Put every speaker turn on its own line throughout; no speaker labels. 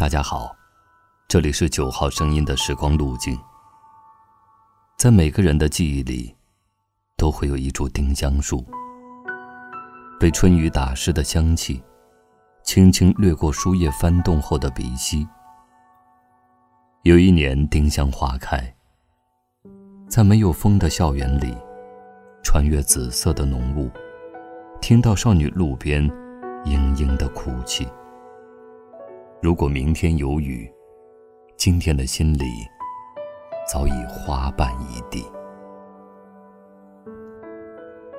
大家好，这里是九号声音的时光路径。在每个人的记忆里，都会有一株丁香树，被春雨打湿的香气，轻轻掠过书页翻动后的鼻息。有一年，丁香花开，在没有风的校园里，穿越紫色的浓雾，听到少女路边嘤嘤的哭泣。如果明天有雨，今天的心里早已花瓣一地。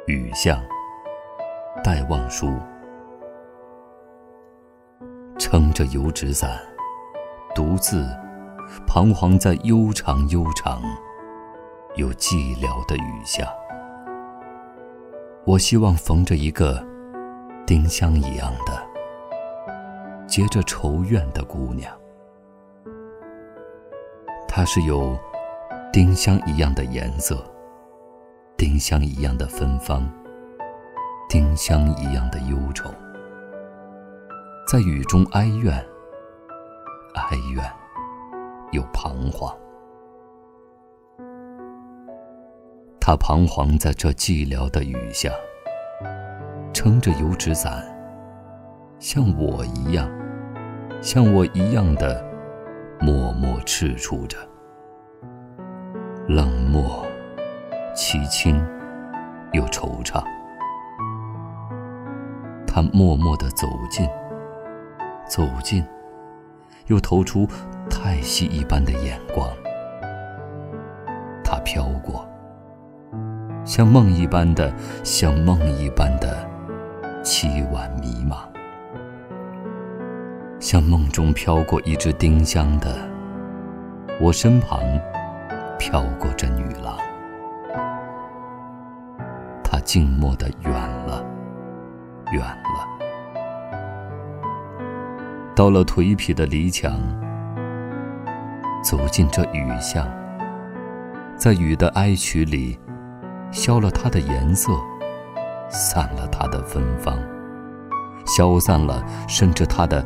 雨巷，戴望舒，撑着油纸伞，独自彷徨在悠长悠长又寂寥的雨下。我希望逢着一个丁香一样的。结着愁怨的姑娘，她是有丁香一样的颜色，丁香一样的芬芳，丁香一样的忧愁，在雨中哀怨，哀怨又彷徨。她彷徨在这寂寥的雨下，撑着油纸伞，像我一样。像我一样的默默踟蹰着，冷漠、凄清又惆怅。他默默地走近，走近，又投出太息一般的眼光。他飘过，像梦一般的，像梦一般的凄婉迷茫。像梦中飘过一只丁香的，我身旁飘过这女郎，她静默的远了，远了，到了颓圮的篱墙，走进这雨巷，在雨的哀曲里，消了它的颜色，散了它的芬芳，消散了，甚至它的。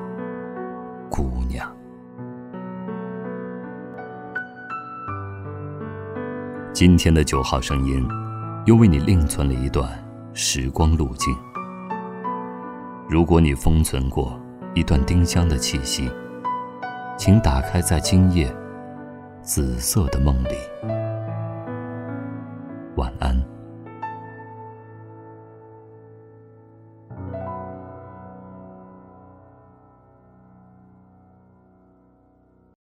今天的九号声音，又为你另存了一段时光路径。如果你封存过一段丁香的气息，请打开在今夜紫色的梦里。